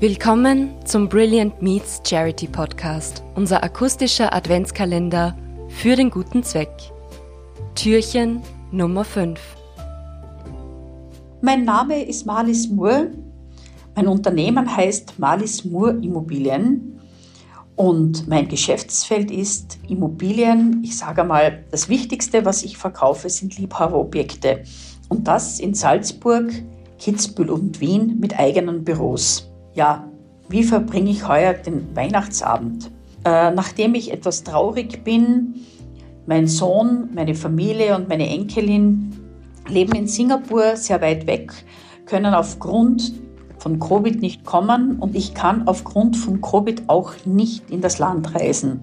Willkommen zum Brilliant Meets Charity Podcast, unser akustischer Adventskalender für den guten Zweck. Türchen Nummer 5. Mein Name ist Marlies Moore. Mein Unternehmen heißt Marlies Moore Immobilien und mein Geschäftsfeld ist Immobilien. Ich sage mal, das Wichtigste, was ich verkaufe, sind Liebhaberobjekte. Und das in Salzburg, Kitzbühel und Wien mit eigenen Büros ja, wie verbringe ich heuer den Weihnachtsabend? Äh, nachdem ich etwas traurig bin, mein Sohn, meine Familie und meine Enkelin leben in Singapur sehr weit weg, können aufgrund von Covid nicht kommen und ich kann aufgrund von Covid auch nicht in das Land reisen.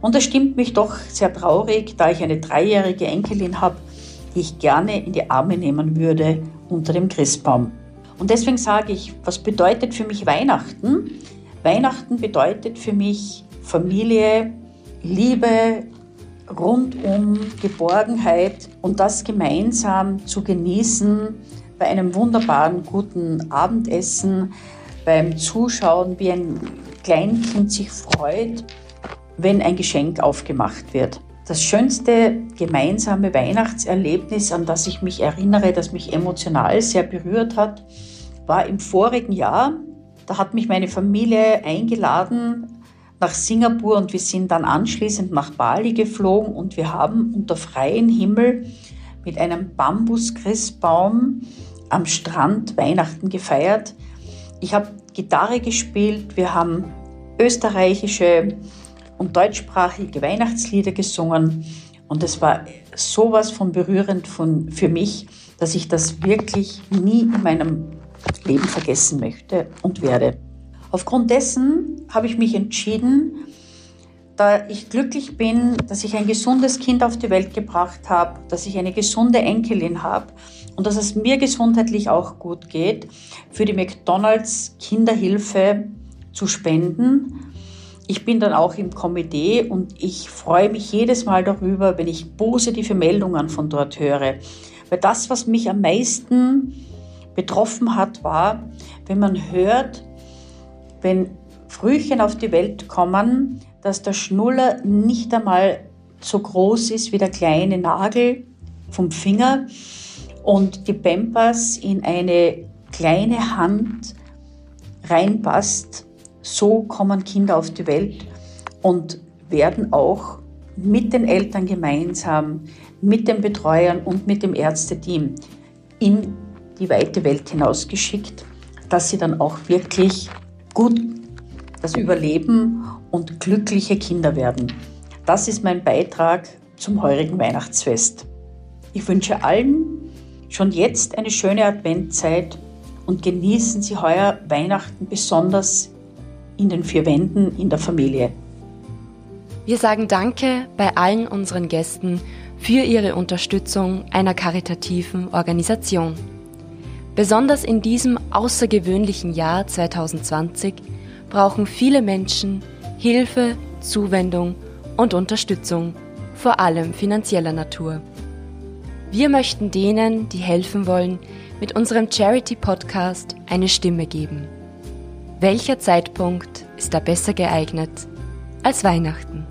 Und das stimmt mich doch sehr traurig, da ich eine dreijährige Enkelin habe, die ich gerne in die Arme nehmen würde unter dem Christbaum. Und deswegen sage ich, was bedeutet für mich Weihnachten? Weihnachten bedeutet für mich Familie, Liebe, rundum Geborgenheit und das gemeinsam zu genießen bei einem wunderbaren guten Abendessen, beim Zuschauen, wie ein Kleinkind sich freut, wenn ein Geschenk aufgemacht wird. Das schönste gemeinsame Weihnachtserlebnis, an das ich mich erinnere, das mich emotional sehr berührt hat, war im vorigen Jahr. Da hat mich meine Familie eingeladen nach Singapur und wir sind dann anschließend nach Bali geflogen und wir haben unter freiem Himmel mit einem Bambus-Christbaum am Strand Weihnachten gefeiert. Ich habe Gitarre gespielt, wir haben österreichische und deutschsprachige Weihnachtslieder gesungen und es war sowas von berührend von, für mich, dass ich das wirklich nie in meinem Leben vergessen möchte und werde. Aufgrund dessen habe ich mich entschieden, da ich glücklich bin, dass ich ein gesundes Kind auf die Welt gebracht habe, dass ich eine gesunde Enkelin habe und dass es mir gesundheitlich auch gut geht, für die McDonald's Kinderhilfe zu spenden. Ich bin dann auch im Komitee und ich freue mich jedes Mal darüber, wenn ich positive Meldungen von dort höre. Weil das, was mich am meisten betroffen hat, war, wenn man hört, wenn Frühchen auf die Welt kommen, dass der Schnuller nicht einmal so groß ist wie der kleine Nagel vom Finger und die Pampers in eine kleine Hand reinpasst. So kommen Kinder auf die Welt und werden auch mit den Eltern gemeinsam, mit den Betreuern und mit dem Ärzteteam in die weite Welt hinausgeschickt, dass sie dann auch wirklich gut das Überleben und glückliche Kinder werden. Das ist mein Beitrag zum heurigen Weihnachtsfest. Ich wünsche allen schon jetzt eine schöne Adventzeit und genießen Sie heuer Weihnachten besonders in den vier Wänden in der Familie. Wir sagen Danke bei allen unseren Gästen für ihre Unterstützung einer karitativen Organisation. Besonders in diesem außergewöhnlichen Jahr 2020 brauchen viele Menschen Hilfe, Zuwendung und Unterstützung, vor allem finanzieller Natur. Wir möchten denen, die helfen wollen, mit unserem Charity-Podcast eine Stimme geben. Welcher Zeitpunkt ist da besser geeignet als Weihnachten?